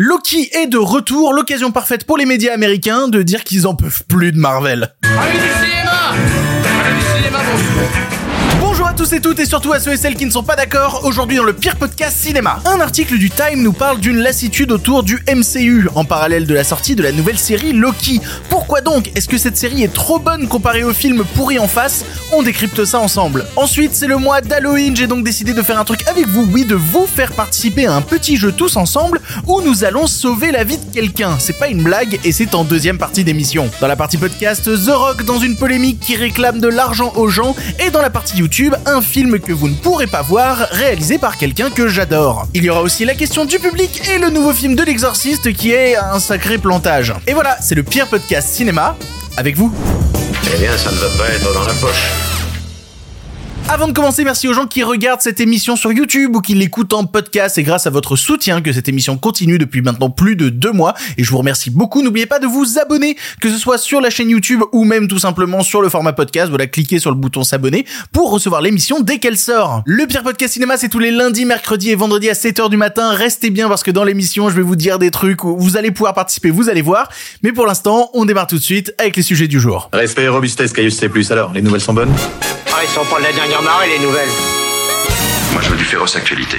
Loki est de retour, l'occasion parfaite pour les médias américains de dire qu'ils en peuvent plus de Marvel. Allez du cinéma Allez du cinéma, bon Bonjour à tous et toutes et surtout à ceux et celles qui ne sont pas d'accord, aujourd'hui dans le pire podcast cinéma. Un article du Time nous parle d'une lassitude autour du MCU, en parallèle de la sortie de la nouvelle série Loki. Pourquoi donc Est-ce que cette série est trop bonne comparée au film pourri en face? On décrypte ça ensemble. Ensuite, c'est le mois d'Halloween, j'ai donc décidé de faire un truc avec vous, oui, de vous faire participer à un petit jeu tous ensemble où nous allons sauver la vie de quelqu'un. C'est pas une blague et c'est en deuxième partie d'émission. Dans la partie podcast, The Rock dans une polémique qui réclame de l'argent aux gens et dans la partie YouTube, un film que vous ne pourrez pas voir, réalisé par quelqu'un que j'adore. Il y aura aussi la question du public et le nouveau film de l'exorciste qui est un sacré plantage. Et voilà, c'est le pire podcast cinéma avec vous. Eh bien, ça ne va pas être dans la poche. Avant de commencer, merci aux gens qui regardent cette émission sur YouTube ou qui l'écoutent en podcast. C'est grâce à votre soutien que cette émission continue depuis maintenant plus de deux mois et je vous remercie beaucoup. N'oubliez pas de vous abonner, que ce soit sur la chaîne YouTube ou même tout simplement sur le format podcast. Voilà, cliquez sur le bouton s'abonner pour recevoir l'émission dès qu'elle sort. Le pire podcast cinéma, c'est tous les lundis, mercredis et vendredis à 7h du matin. Restez bien parce que dans l'émission, je vais vous dire des trucs où vous allez pouvoir participer, vous allez voir. Mais pour l'instant, on démarre tout de suite avec les sujets du jour. Respect robustesse, Caius C+. Alors, les nouvelles sont bonnes? Ils sont pas de la dernière marée, les nouvelles. Moi, je veux du féroce actualité.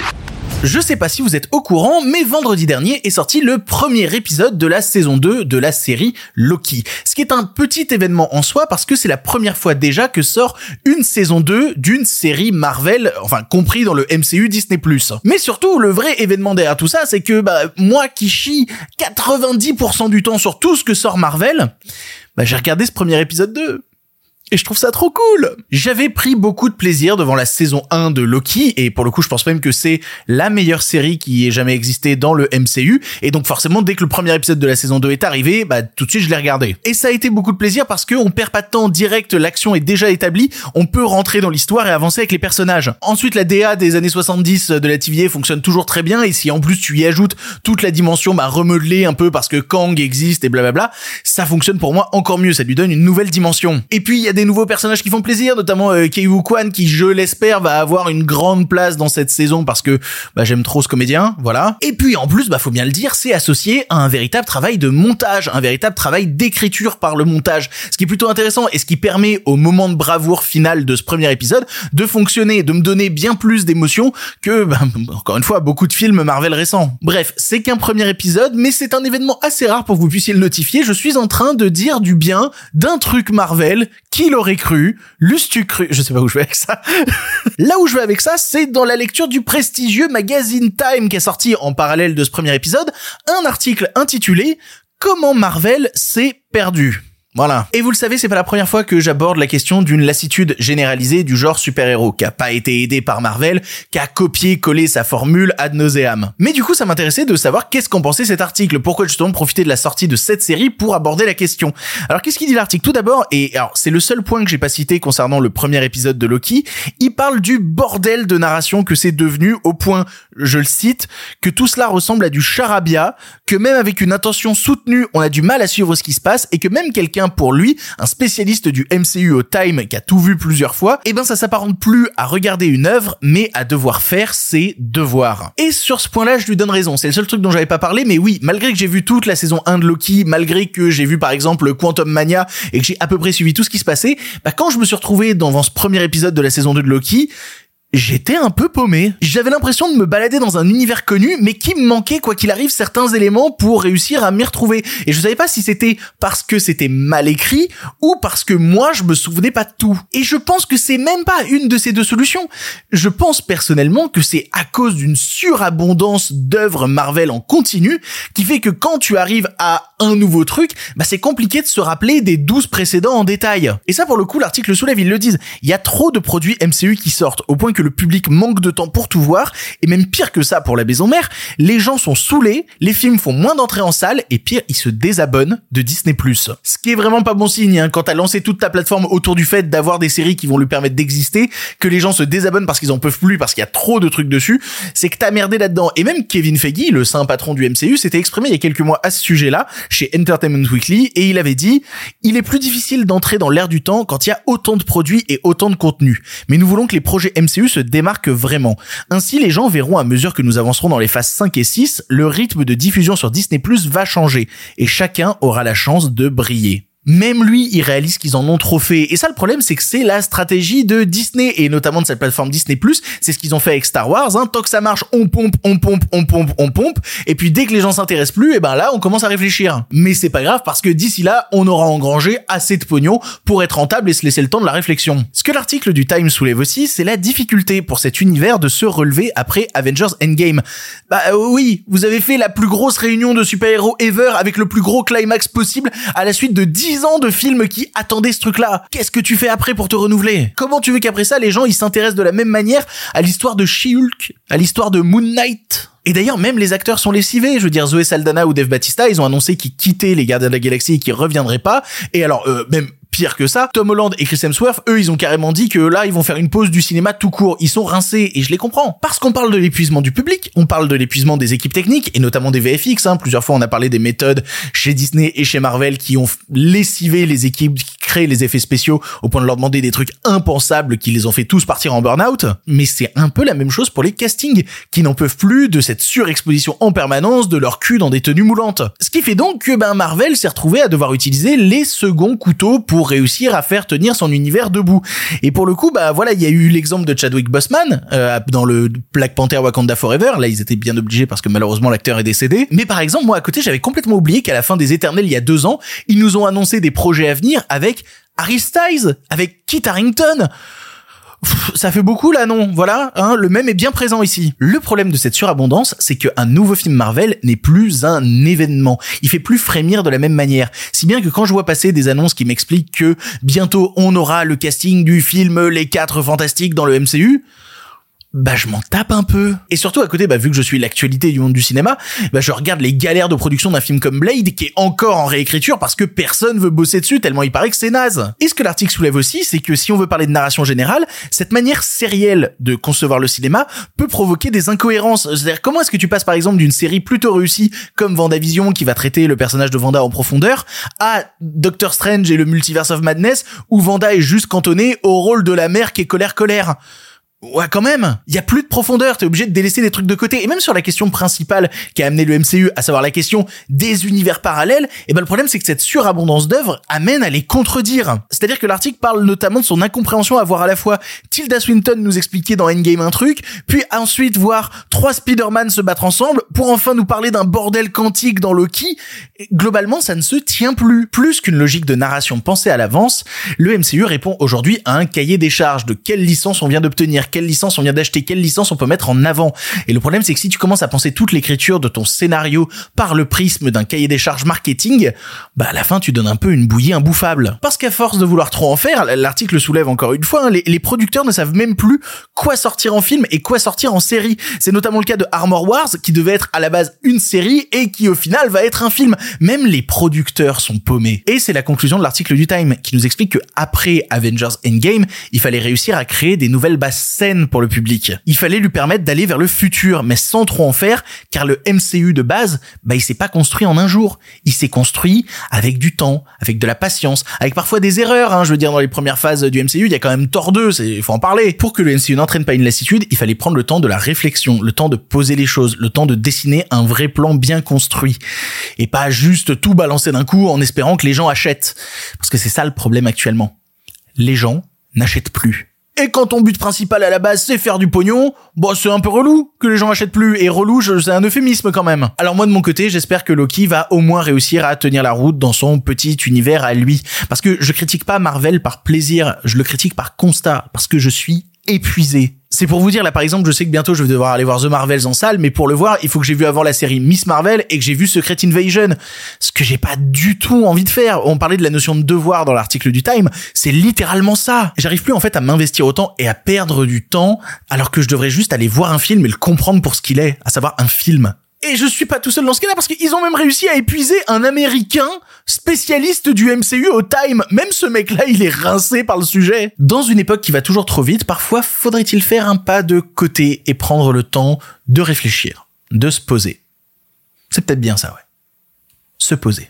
Je sais pas si vous êtes au courant, mais vendredi dernier est sorti le premier épisode de la saison 2 de la série Loki. Ce qui est un petit événement en soi parce que c'est la première fois déjà que sort une saison 2 d'une série Marvel, enfin compris dans le MCU Disney+. Mais surtout, le vrai événement derrière tout ça, c'est que bah, moi qui chie 90% du temps sur tout ce que sort Marvel, bah, j'ai regardé ce premier épisode 2. Et je trouve ça trop cool J'avais pris beaucoup de plaisir devant la saison 1 de Loki, et pour le coup je pense même que c'est la meilleure série qui ait jamais existé dans le MCU, et donc forcément dès que le premier épisode de la saison 2 est arrivé, bah tout de suite je l'ai regardé. Et ça a été beaucoup de plaisir parce que on perd pas de temps direct, l'action est déjà établie, on peut rentrer dans l'histoire et avancer avec les personnages. Ensuite la DA des années 70 de la TVA fonctionne toujours très bien, et si en plus tu y ajoutes toute la dimension bah, remodelée un peu parce que Kang existe et blablabla, ça fonctionne pour moi encore mieux, ça lui donne une nouvelle dimension. Et puis il y a des nouveaux personnages qui font plaisir, notamment euh, Kei-Woo Kwan qui, je l'espère, va avoir une grande place dans cette saison parce que bah, j'aime trop ce comédien, voilà. Et puis en plus, bah faut bien le dire, c'est associé à un véritable travail de montage, un véritable travail d'écriture par le montage, ce qui est plutôt intéressant et ce qui permet au moment de bravoure final de ce premier épisode de fonctionner, de me donner bien plus d'émotions que, bah, encore une fois, beaucoup de films Marvel récents. Bref, c'est qu'un premier épisode, mais c'est un événement assez rare pour que vous puissiez le notifier. Je suis en train de dire du bien d'un truc Marvel qui cru L'eus-tu cru Je sais pas où je vais avec ça. Là où je vais avec ça, c'est dans la lecture du prestigieux magazine Time qui a sorti en parallèle de ce premier épisode un article intitulé Comment Marvel s'est perdu. Voilà. Et vous le savez, c'est pas la première fois que j'aborde la question d'une lassitude généralisée du genre super-héros, qui a pas été aidé par Marvel, qui a copié-collé sa formule ad nauseam. Mais du coup, ça m'intéressait de savoir qu'est-ce qu'en pensait cet article, pourquoi justement profiter de la sortie de cette série pour aborder la question? Alors, qu'est-ce qu'il dit l'article? Tout d'abord, et alors, c'est le seul point que j'ai pas cité concernant le premier épisode de Loki, il parle du bordel de narration que c'est devenu au point, je le cite, que tout cela ressemble à du charabia, que même avec une intention soutenue, on a du mal à suivre ce qui se passe, et que même quelqu'un pour lui, un spécialiste du MCU au Time qui a tout vu plusieurs fois, et ben ça s'apparente plus à regarder une œuvre, mais à devoir faire ses devoirs. Et sur ce point-là, je lui donne raison. C'est le seul truc dont j'avais pas parlé, mais oui, malgré que j'ai vu toute la saison 1 de Loki, malgré que j'ai vu par exemple Quantum Mania et que j'ai à peu près suivi tout ce qui se passait, bah quand je me suis retrouvé dans ce premier épisode de la saison 2 de Loki, J'étais un peu paumé. J'avais l'impression de me balader dans un univers connu, mais qui me manquait quoi qu'il arrive certains éléments pour réussir à m'y retrouver. Et je savais pas si c'était parce que c'était mal écrit ou parce que moi je me souvenais pas de tout. Et je pense que c'est même pas une de ces deux solutions. Je pense personnellement que c'est à cause d'une surabondance d'œuvres Marvel en continu qui fait que quand tu arrives à un nouveau truc, bah c'est compliqué de se rappeler des 12 précédents en détail. Et ça pour le coup l'article soulève, ils le disent. Il y a trop de produits MCU qui sortent au point que le public manque de temps pour tout voir, et même pire que ça pour la maison mère, les gens sont saoulés, les films font moins d'entrées en salle, et pire, ils se désabonnent de Disney+. Ce qui est vraiment pas bon signe, hein, quand t'as lancé toute ta plateforme autour du fait d'avoir des séries qui vont lui permettre d'exister, que les gens se désabonnent parce qu'ils en peuvent plus, parce qu'il y a trop de trucs dessus, c'est que t'as merdé là-dedans. Et même Kevin Feige, le saint patron du MCU, s'était exprimé il y a quelques mois à ce sujet-là, chez Entertainment Weekly, et il avait dit, il est plus difficile d'entrer dans l'air du temps quand il y a autant de produits et autant de contenu. Mais nous voulons que les projets MCU se démarque vraiment. Ainsi, les gens verront à mesure que nous avancerons dans les phases 5 et 6, le rythme de diffusion sur Disney Plus va changer et chacun aura la chance de briller même lui, il réalise qu'ils en ont trop fait. Et ça, le problème, c'est que c'est la stratégie de Disney, et notamment de cette plateforme Disney+, c'est ce qu'ils ont fait avec Star Wars, hein. Tant que ça marche, on pompe, on pompe, on pompe, on pompe, et puis dès que les gens s'intéressent plus, et eh ben là, on commence à réfléchir. Mais c'est pas grave, parce que d'ici là, on aura engrangé assez de pognon pour être rentable et se laisser le temps de la réflexion. Ce que l'article du Time soulève aussi, c'est la difficulté pour cet univers de se relever après Avengers Endgame. Bah euh, oui, vous avez fait la plus grosse réunion de super-héros ever avec le plus gros climax possible à la suite de 10 de films qui attendaient ce truc-là. Qu'est-ce que tu fais après pour te renouveler? Comment tu veux qu'après ça, les gens ils s'intéressent de la même manière à l'histoire de She-Hulk, à l'histoire de Moon Knight? Et d'ailleurs, même les acteurs sont lessivés. Je veux dire, Zoé Saldana ou Dave Batista, ils ont annoncé qu'ils quittaient les Gardiens de la Galaxie et qu'ils reviendraient pas. Et alors, euh, même pire que ça, Tom Holland et Chris Hemsworth, eux, ils ont carrément dit que là, ils vont faire une pause du cinéma tout court. Ils sont rincés et je les comprends. Parce qu'on parle de l'épuisement du public, on parle de l'épuisement des équipes techniques et notamment des VFX. Hein. Plusieurs fois, on a parlé des méthodes chez Disney et chez Marvel qui ont lessivé les équipes qui créent les effets spéciaux au point de leur demander des trucs impensables qui les ont fait tous partir en burn-out. Mais c'est un peu la même chose pour les castings qui n'en peuvent plus de cette surexposition en permanence de leur cul dans des tenues moulantes. Ce qui fait donc que ben Marvel s'est retrouvé à devoir utiliser les seconds couteaux pour réussir à faire tenir son univers debout. Et pour le coup, bah voilà, il y a eu l'exemple de Chadwick Boseman euh, dans le Black Panther Wakanda Forever. Là, ils étaient bien obligés parce que malheureusement l'acteur est décédé. Mais par exemple, moi à côté, j'avais complètement oublié qu'à la fin des Éternels, il y a deux ans, ils nous ont annoncé des projets à venir avec Harry Styles, avec Kit Ça fait beaucoup là, non Voilà, hein, le même est bien présent ici. Le problème de cette surabondance, c'est qu'un nouveau film Marvel n'est plus un événement. Il fait plus frémir de la même manière. Si bien que quand je vois passer des annonces qui m'expliquent que bientôt on aura le casting du film Les Quatre Fantastiques dans le MCU, bah je m'en tape un peu. Et surtout à côté, bah vu que je suis l'actualité du monde du cinéma, bah je regarde les galères de production d'un film comme Blade qui est encore en réécriture parce que personne veut bosser dessus tellement il paraît que c'est naze. Et ce que l'article soulève aussi, c'est que si on veut parler de narration générale, cette manière sérielle de concevoir le cinéma peut provoquer des incohérences. C'est-à-dire comment est-ce que tu passes par exemple d'une série plutôt réussie comme Vendavision qui va traiter le personnage de Vanda en profondeur à Doctor Strange et le Multiverse of Madness où Vanda est juste cantonnée au rôle de la mère qui est colère colère. Ouais, quand même. Il y a plus de profondeur. T'es obligé de délaisser des trucs de côté. Et même sur la question principale qui a amené le MCU, à savoir la question des univers parallèles, et eh ben le problème c'est que cette surabondance d'œuvres amène à les contredire. C'est-à-dire que l'article parle notamment de son incompréhension à voir à la fois Tilda Swinton nous expliquer dans Endgame un truc, puis ensuite voir trois Spider-Man se battre ensemble, pour enfin nous parler d'un bordel quantique dans Loki. globalement, ça ne se tient plus. Plus qu'une logique de narration pensée à l'avance, le MCU répond aujourd'hui à un cahier des charges de quelle licence on vient d'obtenir quelle licence on vient d'acheter, quelle licence on peut mettre en avant. Et le problème, c'est que si tu commences à penser toute l'écriture de ton scénario par le prisme d'un cahier des charges marketing, bah à la fin, tu donnes un peu une bouillie imbouffable. Parce qu'à force de vouloir trop en faire, l'article soulève encore une fois, hein, les, les producteurs ne savent même plus quoi sortir en film et quoi sortir en série. C'est notamment le cas de Armor Wars, qui devait être à la base une série et qui au final va être un film. Même les producteurs sont paumés. Et c'est la conclusion de l'article du Time, qui nous explique que après Avengers Endgame, il fallait réussir à créer des nouvelles bases pour le public. Il fallait lui permettre d'aller vers le futur, mais sans trop en faire, car le MCU de base, bah il s'est pas construit en un jour. Il s'est construit avec du temps, avec de la patience, avec parfois des erreurs. Hein, je veux dire, dans les premières phases du MCU, il y a quand même Thor 2, il faut en parler. Pour que le MCU n'entraîne pas une lassitude, il fallait prendre le temps de la réflexion, le temps de poser les choses, le temps de dessiner un vrai plan bien construit, et pas juste tout balancer d'un coup en espérant que les gens achètent. Parce que c'est ça le problème actuellement. Les gens n'achètent plus. Et quand ton but principal à la base c'est faire du pognon, bon c'est un peu relou que les gens achètent plus. Et relou, c'est un euphémisme quand même. Alors moi de mon côté, j'espère que Loki va au moins réussir à tenir la route dans son petit univers à lui. Parce que je critique pas Marvel par plaisir, je le critique par constat. Parce que je suis épuisé. C'est pour vous dire là par exemple je sais que bientôt je vais devoir aller voir The Marvels en salle mais pour le voir il faut que j'ai vu avant la série Miss Marvel et que j'ai vu Secret Invasion. Ce que j'ai pas du tout envie de faire. On parlait de la notion de devoir dans l'article du Time. C'est littéralement ça. J'arrive plus en fait à m'investir autant et à perdre du temps alors que je devrais juste aller voir un film et le comprendre pour ce qu'il est à savoir un film et je suis pas tout seul dans ce cas-là parce qu'ils ont même réussi à épuiser un américain spécialiste du MCU au Time. Même ce mec-là, il est rincé par le sujet. Dans une époque qui va toujours trop vite, parfois faudrait-il faire un pas de côté et prendre le temps de réfléchir, de se poser. C'est peut-être bien ça, ouais. Se poser.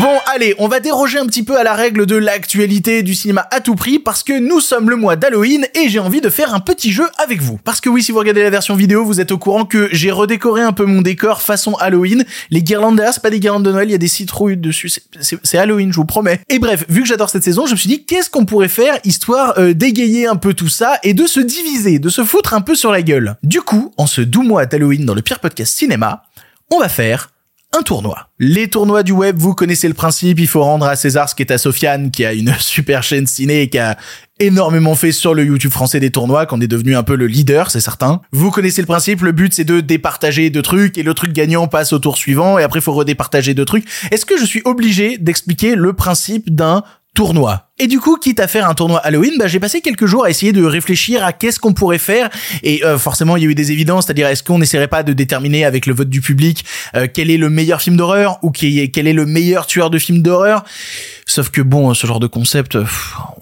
Bon, allez, on va déroger un petit peu à la règle de l'actualité du cinéma à tout prix parce que nous sommes le mois d'Halloween et j'ai envie de faire un petit jeu avec vous. Parce que oui, si vous regardez la version vidéo, vous êtes au courant que j'ai redécoré un peu mon décor façon Halloween. Les guirlandes derrière, c'est pas des guirlandes de Noël, il y a des citrouilles dessus. C'est- Halloween, je vous promets. Et bref, vu que j'adore cette saison, je me suis dit qu'est-ce qu'on pourrait faire histoire euh, d'égayer un peu tout ça et de se diviser, de se foutre un peu sur la gueule. Du coup, en ce doux mois d'Halloween dans le pire podcast cinéma, on va faire un tournoi. Les tournois du web, vous connaissez le principe, il faut rendre à César ce qui est à Sofiane, qui a une super chaîne ciné et qui a énormément fait sur le YouTube français des tournois, qu'on est devenu un peu le leader, c'est certain. Vous connaissez le principe, le but c'est de départager deux trucs et le truc gagnant passe au tour suivant et après il faut redépartager deux trucs. Est-ce que je suis obligé d'expliquer le principe d'un tournoi? Et du coup, quitte à faire un tournoi Halloween, bah, j'ai passé quelques jours à essayer de réfléchir à qu'est-ce qu'on pourrait faire. Et euh, forcément, il y a eu des évidences, c'est-à-dire est-ce qu'on n'essaierait pas de déterminer avec le vote du public euh, quel est le meilleur film d'horreur ou quel est le meilleur tueur de film d'horreur? Sauf que bon, ce genre de concept,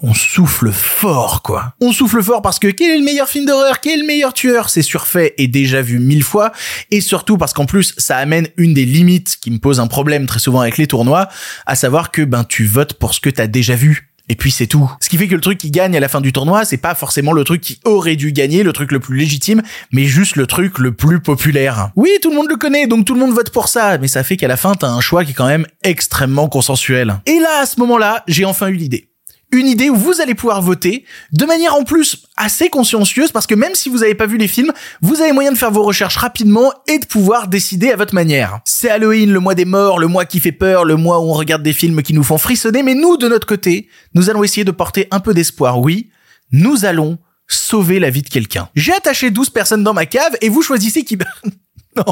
on souffle fort, quoi. On souffle fort parce que quel est le meilleur film d'horreur, quel est le meilleur tueur, c'est surfait et déjà vu mille fois. Et surtout parce qu'en plus, ça amène une des limites qui me pose un problème très souvent avec les tournois, à savoir que ben tu votes pour ce que t'as déjà vu. Et puis c'est tout. Ce qui fait que le truc qui gagne à la fin du tournoi, c'est pas forcément le truc qui aurait dû gagner, le truc le plus légitime, mais juste le truc le plus populaire. Oui, tout le monde le connaît, donc tout le monde vote pour ça, mais ça fait qu'à la fin, t'as un choix qui est quand même extrêmement consensuel. Et là, à ce moment-là, j'ai enfin eu l'idée une idée où vous allez pouvoir voter de manière en plus assez consciencieuse parce que même si vous n'avez pas vu les films, vous avez moyen de faire vos recherches rapidement et de pouvoir décider à votre manière. C'est Halloween, le mois des morts, le mois qui fait peur, le mois où on regarde des films qui nous font frissonner, mais nous, de notre côté, nous allons essayer de porter un peu d'espoir. Oui, nous allons sauver la vie de quelqu'un. J'ai attaché 12 personnes dans ma cave et vous choisissez qui... non.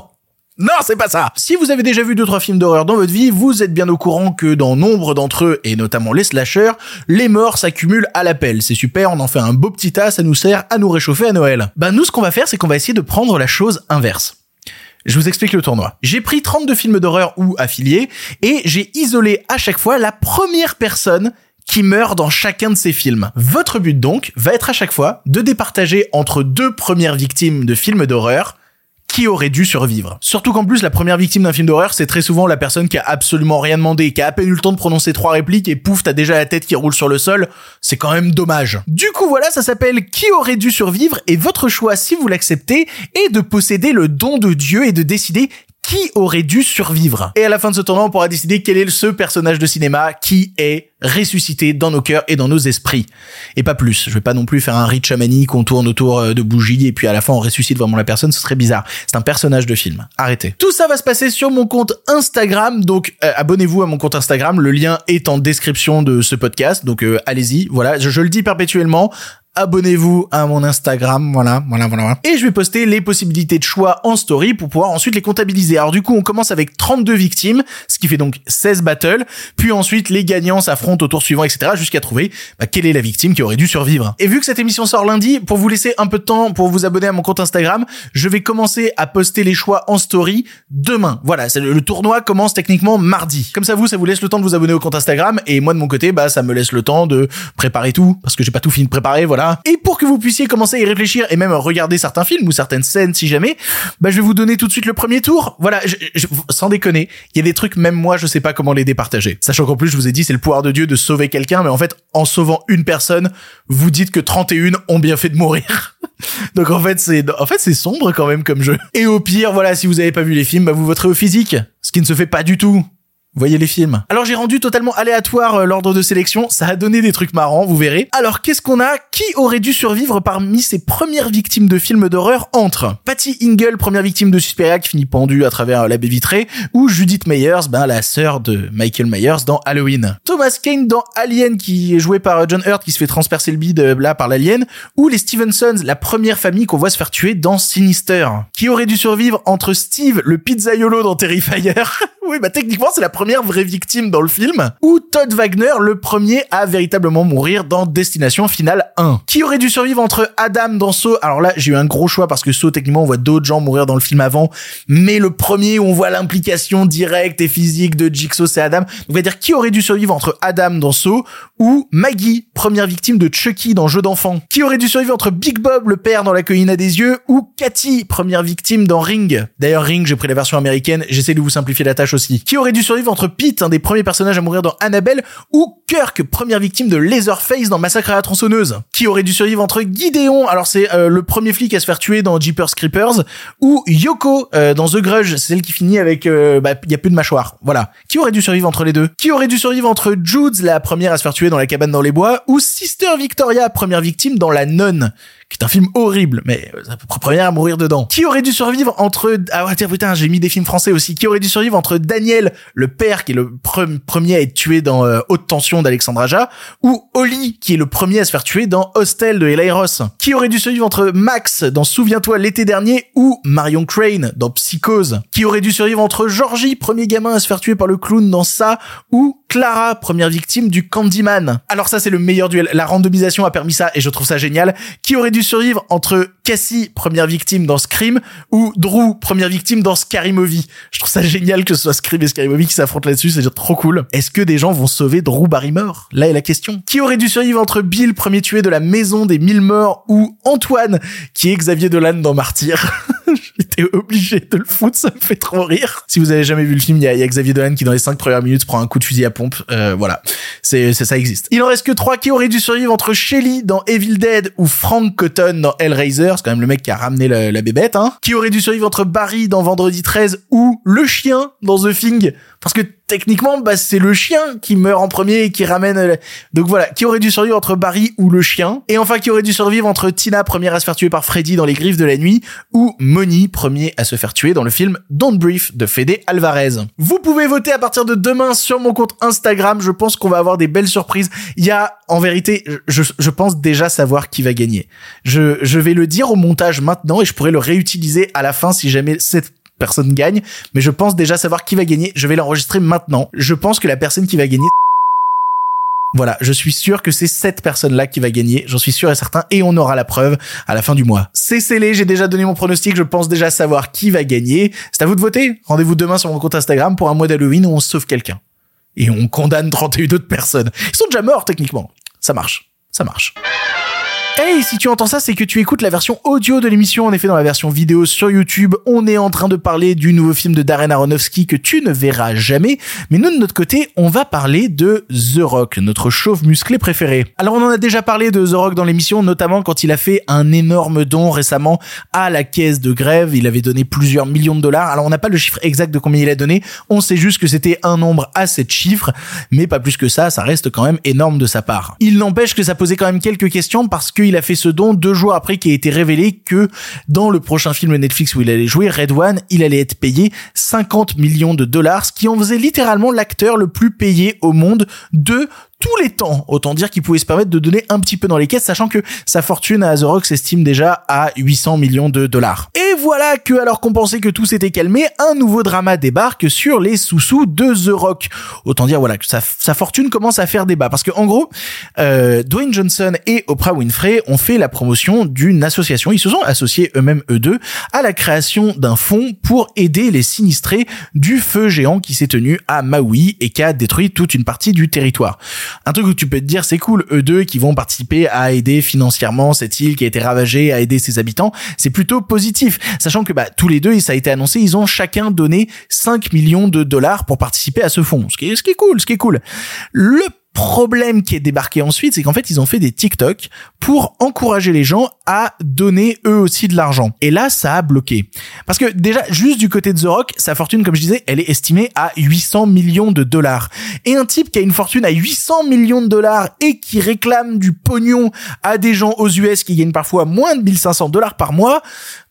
Non, c'est pas ça. Si vous avez déjà vu deux trois films d'horreur dans votre vie, vous êtes bien au courant que dans nombre d'entre eux, et notamment les slashers, les morts s'accumulent à l'appel. C'est super, on en fait un beau petit tas, ça nous sert à nous réchauffer à Noël. Bah nous, ce qu'on va faire, c'est qu'on va essayer de prendre la chose inverse. Je vous explique le tournoi. J'ai pris 32 films d'horreur ou affiliés, et j'ai isolé à chaque fois la première personne qui meurt dans chacun de ces films. Votre but donc va être à chaque fois de départager entre deux premières victimes de films d'horreur qui aurait dû survivre. Surtout qu'en plus, la première victime d'un film d'horreur, c'est très souvent la personne qui a absolument rien demandé, qui a à peine eu le temps de prononcer trois répliques et pouf, t'as déjà la tête qui roule sur le sol. C'est quand même dommage. Du coup, voilà, ça s'appelle Qui aurait dû survivre et votre choix, si vous l'acceptez, est de posséder le don de Dieu et de décider qui aurait dû survivre? Et à la fin de ce tournoi, on pourra décider quel est ce personnage de cinéma qui est ressuscité dans nos cœurs et dans nos esprits. Et pas plus. Je vais pas non plus faire un rite chamanique, on tourne autour euh, de bougies et puis à la fin on ressuscite vraiment la personne, ce serait bizarre. C'est un personnage de film. Arrêtez. Tout ça va se passer sur mon compte Instagram, donc euh, abonnez-vous à mon compte Instagram. Le lien est en description de ce podcast, donc euh, allez-y. Voilà, je le dis perpétuellement abonnez-vous à mon Instagram, voilà, voilà, voilà. Et je vais poster les possibilités de choix en story pour pouvoir ensuite les comptabiliser. Alors du coup, on commence avec 32 victimes, ce qui fait donc 16 battles, puis ensuite les gagnants s'affrontent au tour suivant, etc., jusqu'à trouver bah, quelle est la victime qui aurait dû survivre. Et vu que cette émission sort lundi, pour vous laisser un peu de temps pour vous abonner à mon compte Instagram, je vais commencer à poster les choix en story demain. Voilà, le tournoi commence techniquement mardi. Comme ça, vous, ça vous laisse le temps de vous abonner au compte Instagram, et moi de mon côté, bah ça me laisse le temps de préparer tout, parce que j'ai pas tout fini de préparer, voilà. Et pour que vous puissiez commencer à y réfléchir et même regarder certains films ou certaines scènes si jamais, bah je vais vous donner tout de suite le premier tour. Voilà, je- sans déconner, il y a des trucs même moi je sais pas comment les départager. Sachant qu'en plus je vous ai dit c'est le pouvoir de Dieu de sauver quelqu'un, mais en fait en sauvant une personne, vous dites que 31 ont bien fait de mourir. Donc en fait c'est en fait c'est sombre quand même comme jeu. Et au pire voilà si vous avez pas vu les films, bah vous voterez au physique, ce qui ne se fait pas du tout. Voyez les films. Alors j'ai rendu totalement aléatoire euh, l'ordre de sélection, ça a donné des trucs marrants, vous verrez. Alors qu'est-ce qu'on a? Qui aurait dû survivre parmi ces premières victimes de films d'horreur entre? Patty Ingle, première victime de Suspiria qui finit pendue à travers euh, la baie vitrée, ou Judith Meyers, ben la sœur de Michael Myers dans Halloween. Thomas Kane dans Alien qui est joué par euh, John Hurt qui se fait transpercer le bide euh, là par l'alien, ou les Stevensons, la première famille qu'on voit se faire tuer dans Sinister. Qui aurait dû survivre entre Steve, le pizzaiolo dans Terrifier? Oui, bah techniquement c'est la première vraie victime dans le film. Ou Todd Wagner, le premier à véritablement mourir dans Destination Finale 1. Qui aurait dû survivre entre Adam dans Saw? Alors là, j'ai eu un gros choix parce que Saw, techniquement, on voit d'autres gens mourir dans le film avant. Mais le premier où on voit l'implication directe et physique de Jigsaw, c'est Adam. Donc on va dire qui aurait dû survivre entre Adam dans Saw ou Maggie, première victime de Chucky dans Jeu d'enfant. Qui aurait dû survivre entre Big Bob, le père dans La colline à des yeux, ou Cathy, première victime dans Ring? D'ailleurs, Ring, j'ai pris la version américaine, j'essaie de vous simplifier la tâche aussi. Qui aurait dû survivre entre Pete, un des premiers personnages à mourir dans Annabelle, ou Kirk, première victime de Laserface dans Massacre à la tronçonneuse Qui aurait dû survivre entre Gideon, alors c'est euh, le premier flic à se faire tuer dans Jeepers Creepers, ou Yoko euh, dans The Grudge, celle qui finit avec, euh, bah, y a plus de mâchoire. Voilà. Qui aurait dû survivre entre les deux? Qui aurait dû survivre entre Judes, la première à se faire tuer dans la cabane dans les bois, ou Sister Victoria, première victime dans La Nonne? Qui est un film horrible, mais près première à mourir dedans. Qui aurait dû survivre entre... Ah ouais, tiens, putain, j'ai mis des films français aussi. Qui aurait dû survivre entre Daniel, le père, qui est le premier à être tué dans euh, Haute Tension d'Alexandre Aja, ou Oli, qui est le premier à se faire tuer dans Hostel de Eli Ross? Qui aurait dû survivre entre Max dans Souviens-toi l'été dernier, ou Marion Crane dans Psychose? Qui aurait dû survivre entre Georgie, premier gamin à se faire tuer par le clown dans ça, ou Clara, première victime du Candyman? Alors ça, c'est le meilleur duel. La randomisation a permis ça, et je trouve ça génial. Qui aurait dû survivre entre Cassie, première victime dans Scream, ou Drew, première victime dans Scary Movie. Je trouve ça génial que ce soit Scream et Scary Movie qui s'affrontent là-dessus, c'est trop cool. Est-ce que des gens vont sauver Drew Barrymore? Là est la question. Qui aurait dû survivre entre Bill, premier tué de la maison des mille morts, ou Antoine, qui est Xavier Dolan dans Martyr? J'étais obligé de le foutre, ça me fait trop rire. Si vous avez jamais vu le film, il y a, Xavier Dolan qui dans les cinq premières minutes prend un coup de fusil à pompe. Euh, voilà, c'est ça existe. Il en reste que trois qui auraient dû survivre entre Shelly dans Evil Dead ou Frank Dans Hellraiser, c'est quand même le mec qui a ramené la, la bébête. Hein. Qui aurait dû survivre entre Barry dans Vendredi 13 ou le chien dans The Thing, parce que techniquement, bah, c'est le chien qui meurt en premier et qui ramène. Euh, donc voilà, qui aurait dû survivre entre Barry ou le chien. Et enfin, qui aurait dû survivre entre Tina, première à se faire tuer par Freddy dans Les Griffes de la Nuit, ou Moni, premier à se faire tuer dans le film Don't Brief de Fede Alvarez. Vous pouvez voter à partir de demain sur mon compte Instagram. Je pense qu'on va avoir des belles surprises. Il y a, en vérité, je, je pense déjà savoir qui va gagner. Je, je vais le dire au montage maintenant et je pourrais le réutiliser à la fin si jamais cette personne gagne, mais je pense déjà savoir qui va gagner. Je vais l'enregistrer maintenant. Je pense que la personne qui va gagner voilà, je suis sûr que c'est cette personne-là qui va gagner, j'en suis sûr et certain, et on aura la preuve à la fin du mois. C'est scellé, j'ai déjà donné mon pronostic, je pense déjà savoir qui va gagner. C'est à vous de voter. Rendez-vous demain sur mon compte Instagram pour un mois d'Halloween où on sauve quelqu'un. Et on condamne 31 autres personnes. Ils sont déjà morts techniquement. Ça marche. Ça marche. Hey, si tu entends ça, c'est que tu écoutes la version audio de l'émission. En effet, dans la version vidéo sur YouTube, on est en train de parler du nouveau film de Darren Aronofsky que tu ne verras jamais. Mais nous, de notre côté, on va parler de The Rock, notre chauve musclé préféré. Alors, on en a déjà parlé de The Rock dans l'émission, notamment quand il a fait un énorme don récemment à la caisse de grève. Il avait donné plusieurs millions de dollars. Alors, on n'a pas le chiffre exact de combien il a donné. On sait juste que c'était un nombre assez de chiffres, mais pas plus que ça. Ça reste quand même énorme de sa part. Il n'empêche que ça posait quand même quelques questions parce que il a fait ce don deux jours après qu'il ait été révélé que dans le prochain film Netflix où il allait jouer, Red One, il allait être payé 50 millions de dollars, ce qui en faisait littéralement l'acteur le plus payé au monde de tous les temps. Autant dire qu'il pouvait se permettre de donner un petit peu dans les caisses, sachant que sa fortune à The Rock s'estime déjà à 800 millions de dollars. Et voilà que, alors qu'on pensait que tout s'était calmé, un nouveau drama débarque sur les sous-sous de The Rock. Autant dire, voilà, que sa, fortune commence à faire débat. Parce que, en gros, euh, Dwayne Johnson et Oprah Winfrey ont fait la promotion d'une association. Ils se sont associés eux-mêmes, eux deux, à la création d'un fonds pour aider les sinistrés du feu géant qui s'est tenu à Maui et qui a détruit toute une partie du territoire un truc où tu peux te dire c'est cool, eux deux qui vont participer à aider financièrement cette île qui a été ravagée, à aider ses habitants, c'est plutôt positif. Sachant que bah, tous les deux, ça a été annoncé, ils ont chacun donné 5 millions de dollars pour participer à ce fonds. Ce qui est, ce qui est cool, ce qui est cool. Problème qui est débarqué ensuite, c'est qu'en fait, ils ont fait des TikTok pour encourager les gens à donner eux aussi de l'argent. Et là, ça a bloqué. Parce que déjà, juste du côté de The Rock, sa fortune, comme je disais, elle est estimée à 800 millions de dollars. Et un type qui a une fortune à 800 millions de dollars et qui réclame du pognon à des gens aux US qui gagnent parfois moins de 1500 dollars par mois,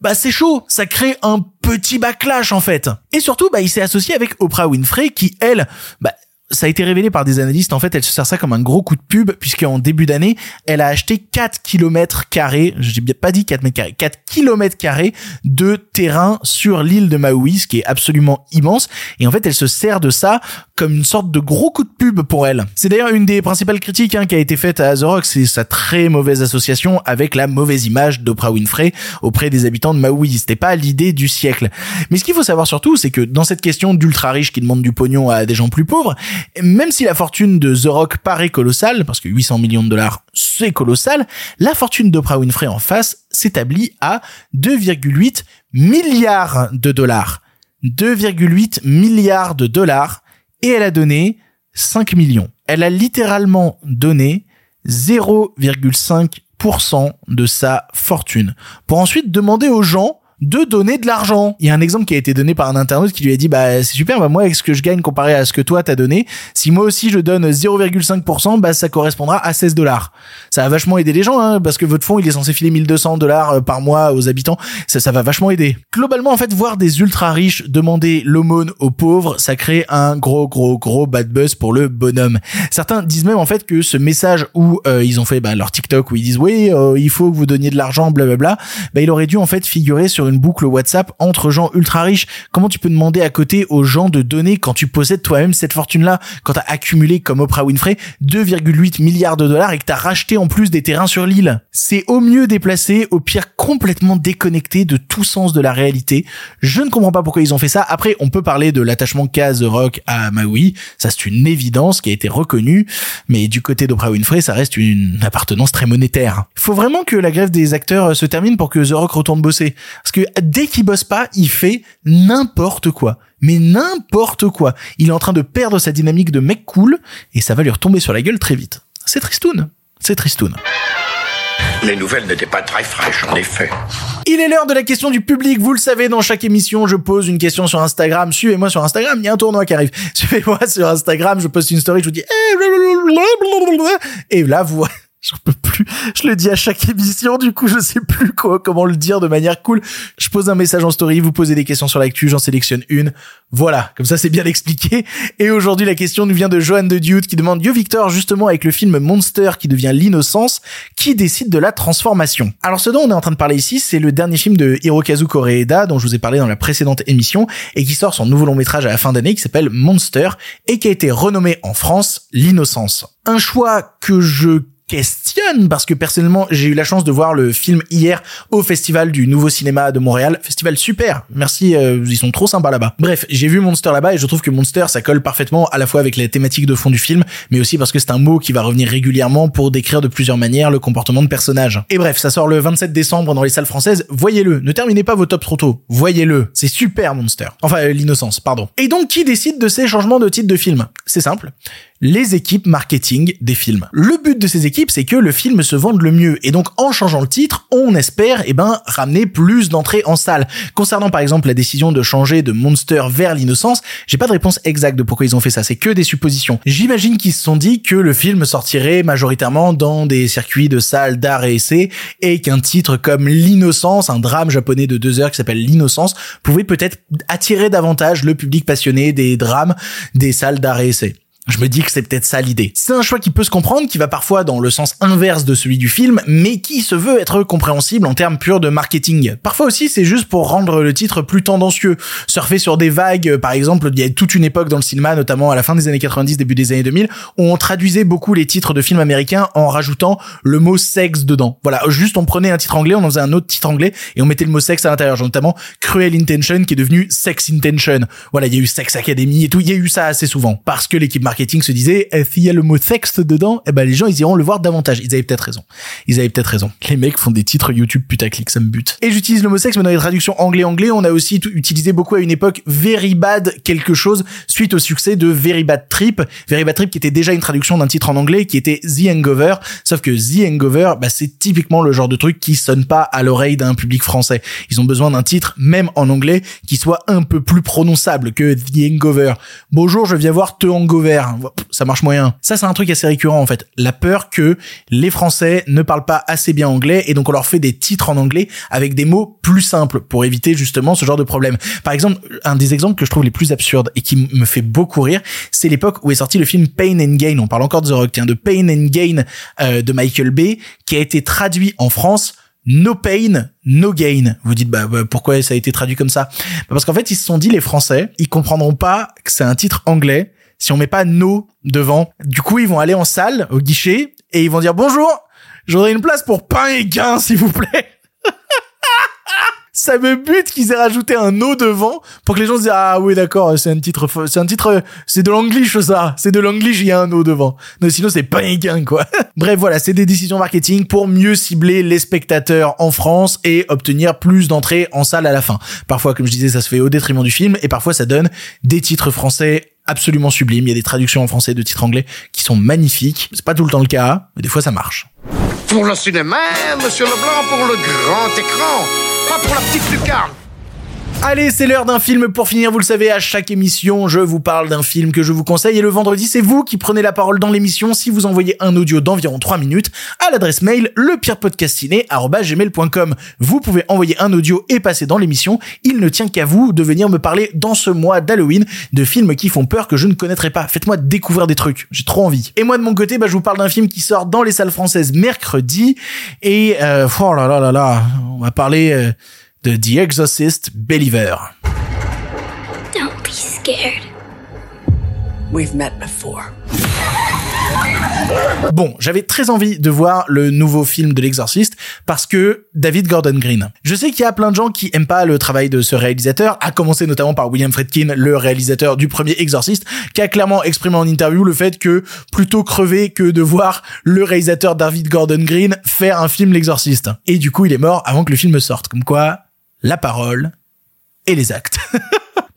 bah c'est chaud. Ça crée un petit backlash en fait. Et surtout, bah il s'est associé avec Oprah Winfrey qui, elle, bah ça a été révélé par des analystes. En fait, elle se sert ça comme un gros coup de pub, puisqu'en début d'année, elle a acheté 4 km carrés, j'ai pas dit 4 mètres carrés, 4 km carrés de terrain sur l'île de Maui, ce qui est absolument immense. Et en fait, elle se sert de ça comme une sorte de gros coup de pub pour elle. C'est d'ailleurs une des principales critiques hein, qui a été faite à The c'est sa très mauvaise association avec la mauvaise image d'Oprah Winfrey auprès des habitants de Maui. C'était pas l'idée du siècle. Mais ce qu'il faut savoir surtout, c'est que dans cette question d'ultra riches qui demandent du pognon à des gens plus pauvres, même si la fortune de The Rock paraît colossale, parce que 800 millions de dollars, c'est colossal, la fortune d'Oprah Winfrey en face s'établit à 2,8 milliards de dollars. 2,8 milliards de dollars et elle a donné 5 millions. Elle a littéralement donné 0,5% de sa fortune pour ensuite demander aux gens de donner de l'argent. Il y a un exemple qui a été donné par un internaute qui lui a dit bah c'est super bah moi avec ce que je gagne comparé à ce que toi t'as donné, si moi aussi je donne 0,5% bah ça correspondra à 16 dollars. Ça a vachement aidé les gens hein, parce que votre fonds il est censé filer 1200 dollars euh, par mois aux habitants, ça ça va vachement aider. Globalement en fait voir des ultra riches demander l'aumône aux pauvres, ça crée un gros gros gros bad buzz pour le bonhomme. Certains disent même en fait que ce message où euh, ils ont fait bah, leur TikTok où ils disent oui euh, il faut que vous donniez de l'argent blablabla, bah il aurait dû en fait figurer sur une boucle WhatsApp entre gens ultra riches. Comment tu peux demander à côté aux gens de donner quand tu possèdes toi-même cette fortune-là, quand t'as accumulé comme Oprah Winfrey 2,8 milliards de dollars et que t'as racheté en plus des terrains sur l'île C'est au mieux déplacé, au pire complètement déconnecté de tout sens de la réalité. Je ne comprends pas pourquoi ils ont fait ça. Après, on peut parler de l'attachement qu'a The Rock à Maui. Ça, c'est une évidence qui a été reconnue. Mais du côté d'Oprah Winfrey, ça reste une appartenance très monétaire. Faut vraiment que la grève des acteurs se termine pour que The Rock retourne bosser. Parce que dès qu'il bosse pas, il fait n'importe quoi. Mais n'importe quoi. Il est en train de perdre sa dynamique de mec cool et ça va lui retomber sur la gueule très vite. C'est tristoun. C'est tristoun. Les nouvelles n'étaient pas très fraîches, en effet. Il est l'heure de la question du public. Vous le savez, dans chaque émission, je pose une question sur Instagram. Suivez-moi sur Instagram. Il y a un tournoi qui arrive. Suivez-moi sur Instagram. Je poste une story. Je vous dis, et là, vous, J'en peux plus. Je le dis à chaque émission, du coup, je sais plus quoi, comment le dire de manière cool. Je pose un message en story, vous posez des questions sur l'actu, j'en sélectionne une. Voilà. Comme ça, c'est bien expliqué. Et aujourd'hui, la question nous vient de Johan de Dude qui demande Yo Victor, justement, avec le film Monster qui devient l'innocence, qui décide de la transformation? Alors, ce dont on est en train de parler ici, c'est le dernier film de Hirokazu Koreeda, dont je vous ai parlé dans la précédente émission, et qui sort son nouveau long métrage à la fin d'année qui s'appelle Monster, et qui a été renommé en France l'innocence. Un choix que je questionne parce que personnellement j'ai eu la chance de voir le film hier au festival du nouveau cinéma de Montréal. Festival super. Merci euh, ils sont trop sympas là-bas. Bref j'ai vu Monster là-bas et je trouve que Monster ça colle parfaitement à la fois avec la thématique de fond du film mais aussi parce que c'est un mot qui va revenir régulièrement pour décrire de plusieurs manières le comportement de personnages et bref ça sort le 27 décembre dans les salles françaises. Voyez-le. Ne terminez pas vos tops trop tôt. Voyez-le. C'est super Monster. Enfin euh, l'innocence pardon. Et donc qui décide de ces changements de titre de film? C'est simple les équipes marketing des films. Le but de ces équipes, c'est que le film se vende le mieux. Et donc, en changeant le titre, on espère, eh ben, ramener plus d'entrées en salle. Concernant, par exemple, la décision de changer de Monster vers l'innocence, j'ai pas de réponse exacte de pourquoi ils ont fait ça. C'est que des suppositions. J'imagine qu'ils se sont dit que le film sortirait majoritairement dans des circuits de salles d'art et essai et qu'un titre comme l'innocence, un drame japonais de deux heures qui s'appelle l'innocence, pouvait peut-être attirer davantage le public passionné des drames des salles d'art et essai. Je me dis que c'est peut-être ça l'idée. C'est un choix qui peut se comprendre, qui va parfois dans le sens inverse de celui du film, mais qui se veut être compréhensible en termes purs de marketing. Parfois aussi, c'est juste pour rendre le titre plus tendancieux. Surfer sur des vagues, par exemple, il y a toute une époque dans le cinéma, notamment à la fin des années 90, début des années 2000, où on traduisait beaucoup les titres de films américains en rajoutant le mot sexe dedans. Voilà, juste on prenait un titre anglais, on en faisait un autre titre anglais, et on mettait le mot sexe à l'intérieur, notamment Cruel Intention, qui est devenu Sex Intention. Voilà, il y a eu Sex Academy et tout, il y a eu ça assez souvent. Parce que l'équipe marketing se disait, eh, s'il y a le mot sexe dedans, eh ben les gens ils iront le voir davantage. Ils avaient peut-être raison. Ils avaient peut-être raison. Les mecs font des titres YouTube putaclic, ça me bute. Et j'utilise le mot sexe, mais dans les traductions anglais-anglais, on a aussi utilisé beaucoup à une époque Very Bad quelque chose suite au succès de Very Bad Trip. Very Bad Trip qui était déjà une traduction d'un titre en anglais qui était The Hangover. Sauf que The Hangover, bah, c'est typiquement le genre de truc qui sonne pas à l'oreille d'un public français. Ils ont besoin d'un titre, même en anglais, qui soit un peu plus prononçable que The Hangover. Bonjour, je viens voir The Hangover ça marche moyen. Ça, c'est un truc assez récurrent en fait. La peur que les Français ne parlent pas assez bien anglais et donc on leur fait des titres en anglais avec des mots plus simples pour éviter justement ce genre de problème. Par exemple, un des exemples que je trouve les plus absurdes et qui me fait beaucoup rire, c'est l'époque où est sorti le film Pain and Gain. On parle encore de The Rock, tiens, de Pain and Gain euh, de Michael Bay, qui a été traduit en France No pain, no gain. Vous dites bah, bah, pourquoi ça a été traduit comme ça? Bah, Parce qu'en fait ils se sont dit les Français, ils comprendront pas que c'est un titre anglais si on met pas no devant. Du coup, ils vont aller en salle, au guichet, et ils vont dire bonjour, j'aurais une place pour pain et gain, s'il vous plaît. ça me bute qu'ils aient rajouté un no devant pour que les gens se disent ah oui d'accord c'est un titre c'est un titre c'est de l'anglish ça c'est de l'anglish il y a un no devant non sinon c'est pas un gain quoi bref voilà c'est des décisions marketing pour mieux cibler les spectateurs en France et obtenir plus d'entrées en salle à la fin parfois comme je disais ça se fait au détriment du film et parfois ça donne des titres français absolument sublime. Il y a des traductions en français de titres anglais qui sont magnifiques. C'est pas tout le temps le cas, mais des fois ça marche. Pour le cinéma, monsieur Leblanc, pour le grand écran, pas pour la petite lucarne. Allez, c'est l'heure d'un film pour finir. Vous le savez, à chaque émission, je vous parle d'un film que je vous conseille. Et le vendredi, c'est vous qui prenez la parole dans l'émission si vous envoyez un audio d'environ 3 minutes à l'adresse mail lepirepodcastiné.com. Vous pouvez envoyer un audio et passer dans l'émission. Il ne tient qu'à vous de venir me parler dans ce mois d'Halloween de films qui font peur que je ne connaîtrai pas. Faites-moi découvrir des trucs. J'ai trop envie. Et moi, de mon côté, bah, je vous parle d'un film qui sort dans les salles françaises mercredi. Et, euh, oh là on va parler... Euh, de The Exorcist Believer. Don't be scared. We've met before. Bon, j'avais très envie de voir le nouveau film de l'exorciste parce que David Gordon Green. Je sais qu'il y a plein de gens qui aiment pas le travail de ce réalisateur, à commencer notamment par William Friedkin, le réalisateur du premier exorciste, qui a clairement exprimé en interview le fait que plutôt crever que de voir le réalisateur David Gordon Green faire un film l'exorciste. Et du coup, il est mort avant que le film sorte. Comme quoi, la parole et les actes.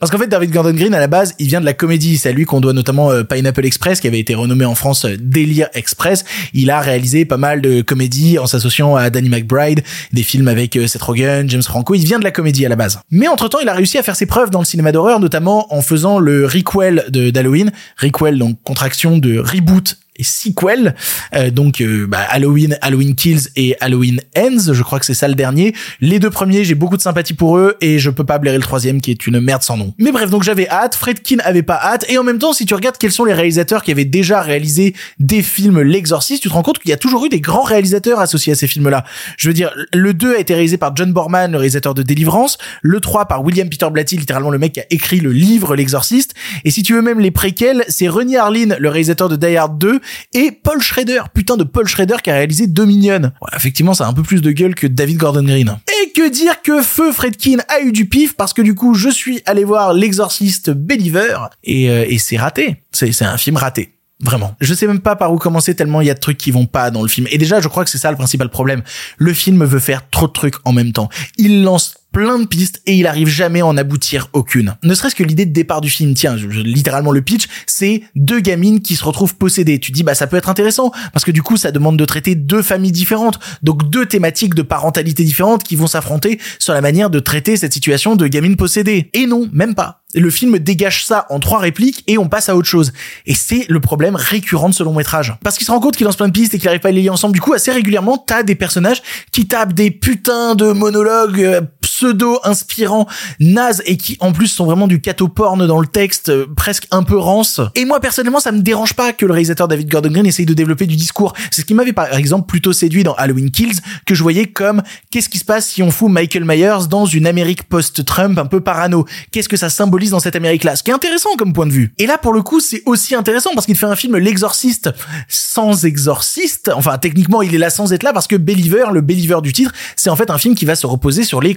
Parce qu'en fait, David Gordon Green, à la base, il vient de la comédie. C'est à lui qu'on doit notamment euh, Pineapple Express, qui avait été renommé en France euh, Délire Express. Il a réalisé pas mal de comédies en s'associant à Danny McBride, des films avec euh, Seth Rogen, James Franco. Il vient de la comédie à la base. Mais entre-temps, il a réussi à faire ses preuves dans le cinéma d'horreur, notamment en faisant le requel d'Halloween. Requel, donc contraction de reboot et sequel, euh, donc euh, bah, Halloween, Halloween Kills et Halloween Ends, je crois que c'est ça le dernier. Les deux premiers, j'ai beaucoup de sympathie pour eux et je peux pas blairer le troisième qui est une merde sans nom. Mais bref, donc j'avais hâte, Fredkin avait pas hâte et en même temps, si tu regardes quels sont les réalisateurs qui avaient déjà réalisé des films L'Exorciste, tu te rends compte qu'il y a toujours eu des grands réalisateurs associés à ces films-là. Je veux dire, le 2 a été réalisé par John Borman, le réalisateur de Délivrance, le 3 par William Peter Blatty, littéralement le mec qui a écrit le livre L'Exorciste, et si tu veux même les préquels, c'est René Harlin, le réalisateur de Die Hard 2, et Paul Schrader, putain de Paul Schrader qui a réalisé Dominion. Effectivement, ça a un peu plus de gueule que David Gordon Green. Et que dire que Feu Fredkin a eu du pif parce que du coup, je suis allé voir l'exorciste Believer et, euh, et c'est raté. C'est, c'est un film raté. Vraiment. Je sais même pas par où commencer tellement il y a de trucs qui vont pas dans le film. Et déjà, je crois que c'est ça le principal problème. Le film veut faire trop de trucs en même temps. Il lance plein de pistes et il arrive jamais à en aboutir aucune. Ne serait-ce que l'idée de départ du film, tiens, littéralement le pitch, c'est deux gamines qui se retrouvent possédées. Tu dis bah ça peut être intéressant parce que du coup ça demande de traiter deux familles différentes, donc deux thématiques de parentalité différentes qui vont s'affronter sur la manière de traiter cette situation de gamines possédées. Et non, même pas. Le film dégage ça en trois répliques et on passe à autre chose. Et c'est le problème récurrent de ce long métrage. Parce qu'il se rend compte qu'il lance plein de pistes et qu'il arrive pas à les lier ensemble. Du coup, assez régulièrement, t'as des personnages qui tapent des putains de monologues euh, pseudo inspirants, nazes et qui en plus sont vraiment du catoporn dans le texte, euh, presque un peu rance. Et moi personnellement, ça me dérange pas que le réalisateur David Gordon Green essaye de développer du discours. C'est ce qui m'avait par exemple plutôt séduit dans Halloween Kills, que je voyais comme qu'est-ce qui se passe si on fout Michael Myers dans une Amérique post-Trump un peu parano? Qu'est-ce que ça symbolise dans cette Amérique-là? Ce qui est intéressant comme point de vue. Et là, pour le coup, c'est aussi intéressant parce qu'il fait un film L'exorciste sans exorciste. Enfin, techniquement, il est là sans être là parce que Believer, le Believer du titre, c'est en fait un film qui va se reposer sur les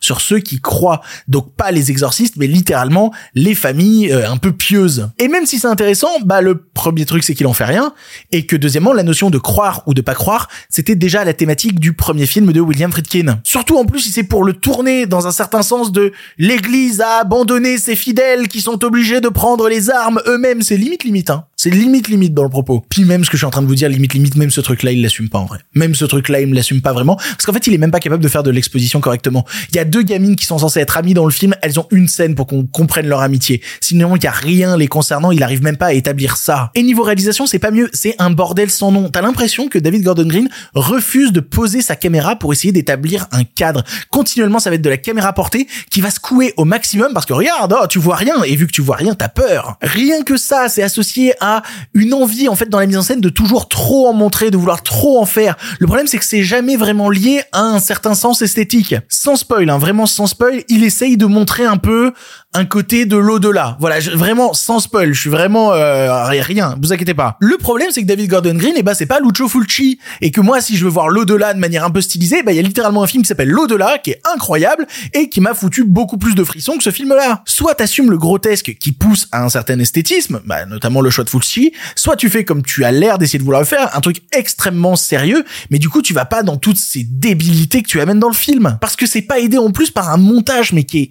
sur ceux qui croient. Donc pas les exorcistes, mais littéralement les familles euh, un peu pieuses. Et même si c'est intéressant, bah le premier truc c'est qu'il en fait rien, et que deuxièmement la notion de croire ou de pas croire, c'était déjà la thématique du premier film de William Friedkin. Surtout en plus si c'est pour le tourner dans un certain sens de l'Église a abandonné ses fidèles qui sont obligés de prendre les armes eux-mêmes, c'est limite limite hein. C'est limite limite dans le propos. Puis même ce que je suis en train de vous dire, limite limite, même ce truc-là, il l'assume pas en vrai. Même ce truc-là, il me l'assume pas vraiment. Parce qu'en fait, il est même pas capable de faire de l'exposition correctement. Il y a deux gamines qui sont censées être amies dans le film, elles ont une scène pour qu'on comprenne leur amitié. Sinon, il y a rien les concernant, il arrive même pas à établir ça. Et niveau réalisation, c'est pas mieux, c'est un bordel sans nom. T'as l'impression que David Gordon Green refuse de poser sa caméra pour essayer d'établir un cadre. Continuellement, ça va être de la caméra portée qui va secouer au maximum parce que regarde, oh, tu vois rien, et vu que tu vois rien, t'as peur. Rien que ça, c'est associé à une envie, en fait, dans la mise en scène de toujours trop en montrer, de vouloir trop en faire. Le problème, c'est que c'est jamais vraiment lié à un certain sens esthétique. Spoil, hein, vraiment sans spoil, il essaye de montrer un peu un côté de l'au-delà. Voilà, vraiment sans spoil, je suis vraiment euh, rien, vous inquiétez pas. Le problème c'est que David Gordon Green, eh ben c'est pas Lucio Fulci et que moi si je veux voir l'au-delà de manière un peu stylisée, bah il y a littéralement un film qui s'appelle l'au-delà qui est incroyable et qui m'a foutu beaucoup plus de frissons que ce film-là. Soit t'assumes le grotesque qui pousse à un certain esthétisme, bah notamment le choix de Fulci, soit tu fais comme tu as l'air d'essayer de vouloir faire, un truc extrêmement sérieux, mais du coup tu vas pas dans toutes ces débilités que tu amènes dans le film parce que c'est pas aidé en plus par un montage mais qui est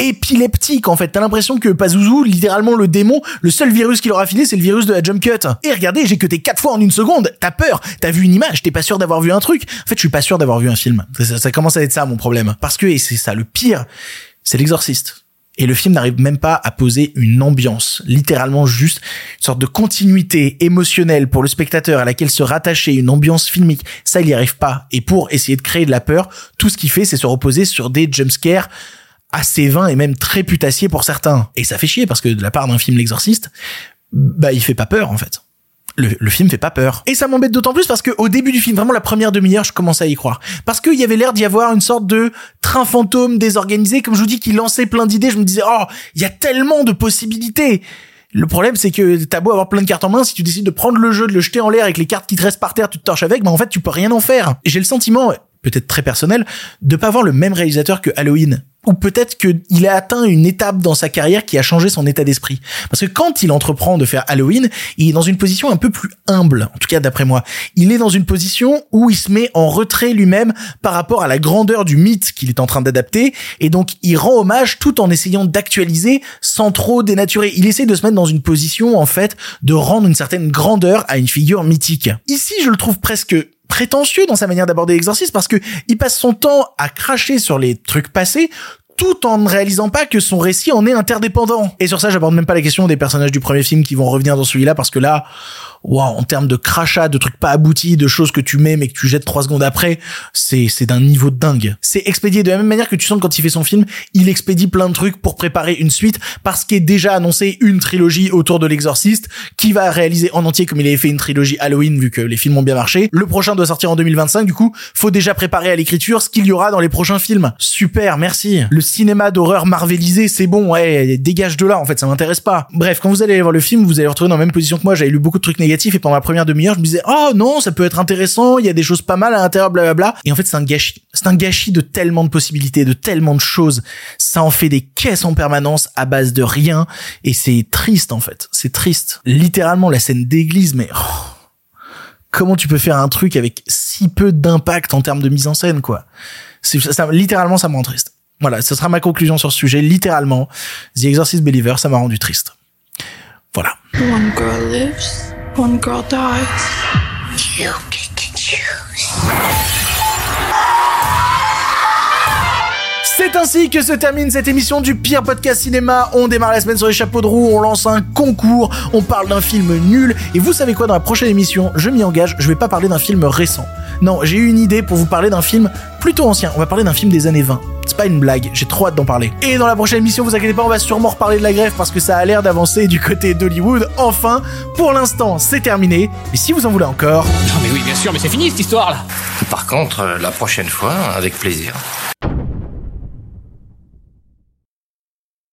épileptique en fait. T'as l'impression que Pazuzu, littéralement le démon, le seul virus qu'il aura filé, c'est le virus de la jump cut. Et regardez, j'ai t'es quatre fois en une seconde. T'as peur, t'as vu une image, t'es pas sûr d'avoir vu un truc. En fait, je suis pas sûr d'avoir vu un film. Ça, ça commence à être ça mon problème. Parce que, et c'est ça le pire, c'est l'exorciste. Et le film n'arrive même pas à poser une ambiance, littéralement juste une sorte de continuité émotionnelle pour le spectateur à laquelle se rattacher, une ambiance filmique. Ça, il y arrive pas. Et pour essayer de créer de la peur, tout ce qu'il fait, c'est se reposer sur des jumpscares assez vains et même très putassiers pour certains. Et ça fait chier parce que de la part d'un film L'exorciste, bah, il fait pas peur, en fait le, le, film fait pas peur. Et ça m'embête d'autant plus parce que au début du film, vraiment la première demi-heure, je commençais à y croire. Parce qu'il y avait l'air d'y avoir une sorte de train fantôme désorganisé, comme je vous dis, qui lançait plein d'idées. Je me disais, oh, il y a tellement de possibilités. Le problème, c'est que t'as beau avoir plein de cartes en main, si tu décides de prendre le jeu, de le jeter en l'air avec les cartes qui te restent par terre, tu te torches avec, bah en fait, tu peux rien en faire. J'ai le sentiment, peut-être très personnel, de pas avoir le même réalisateur que Halloween ou peut-être qu'il a atteint une étape dans sa carrière qui a changé son état d'esprit. Parce que quand il entreprend de faire Halloween, il est dans une position un peu plus humble, en tout cas d'après moi. Il est dans une position où il se met en retrait lui-même par rapport à la grandeur du mythe qu'il est en train d'adapter, et donc il rend hommage tout en essayant d'actualiser sans trop dénaturer. Il essaie de se mettre dans une position, en fait, de rendre une certaine grandeur à une figure mythique. Ici, je le trouve presque prétentieux dans sa manière d'aborder l'exorcisme parce que il passe son temps à cracher sur les trucs passés tout en ne réalisant pas que son récit en est interdépendant. Et sur ça, j'aborde même pas la question des personnages du premier film qui vont revenir dans celui-là parce que là, waouh, en termes de crachat, de trucs pas aboutis, de choses que tu mets mais que tu jettes trois secondes après, c'est c'est d'un niveau dingue. C'est expédié de la même manière que tu sens quand il fait son film, il expédie plein de trucs pour préparer une suite parce qu'il est déjà annoncé une trilogie autour de l'exorciste qui va réaliser en entier comme il avait fait une trilogie Halloween vu que les films ont bien marché. Le prochain doit sortir en 2025 du coup, faut déjà préparer à l'écriture ce qu'il y aura dans les prochains films. Super, merci. Le cinéma d'horreur marvelisé, c'est bon, ouais, dégage de là en fait, ça m'intéresse pas. Bref, quand vous allez voir le film, vous allez retrouver dans la même position que moi, j'avais lu beaucoup de trucs et pendant la première demi-heure je me disais oh non ça peut être intéressant il y a des choses pas mal à l'intérieur blablabla et en fait c'est un gâchis. C'est un gâchis de tellement de possibilités de tellement de choses. Ça en fait des caisses en permanence à base de rien. Et c'est triste en fait. C'est triste. Littéralement la scène d'église mais oh, comment tu peux faire un truc avec si peu d'impact en termes de mise en scène quoi? C'est ça, littéralement ça me rend triste. Voilà ce sera ma conclusion sur ce sujet. Littéralement The Exorcist Believer ça m'a rendu triste. Voilà. One girl lives, one girl dies. You get to choose. C'est ainsi que se termine cette émission du pire podcast cinéma. On démarre la semaine sur les chapeaux de roue, on lance un concours, on parle d'un film nul. Et vous savez quoi, dans la prochaine émission, je m'y engage, je vais pas parler d'un film récent. Non, j'ai eu une idée pour vous parler d'un film plutôt ancien. On va parler d'un film des années 20. C'est pas une blague, j'ai trop hâte d'en parler. Et dans la prochaine émission, vous inquiétez pas, on va sûrement reparler de la grève parce que ça a l'air d'avancer du côté d'Hollywood. Enfin, pour l'instant, c'est terminé. Et si vous en voulez encore... Non mais oui, bien sûr, mais c'est fini cette histoire là Par contre, euh, la prochaine fois, avec plaisir.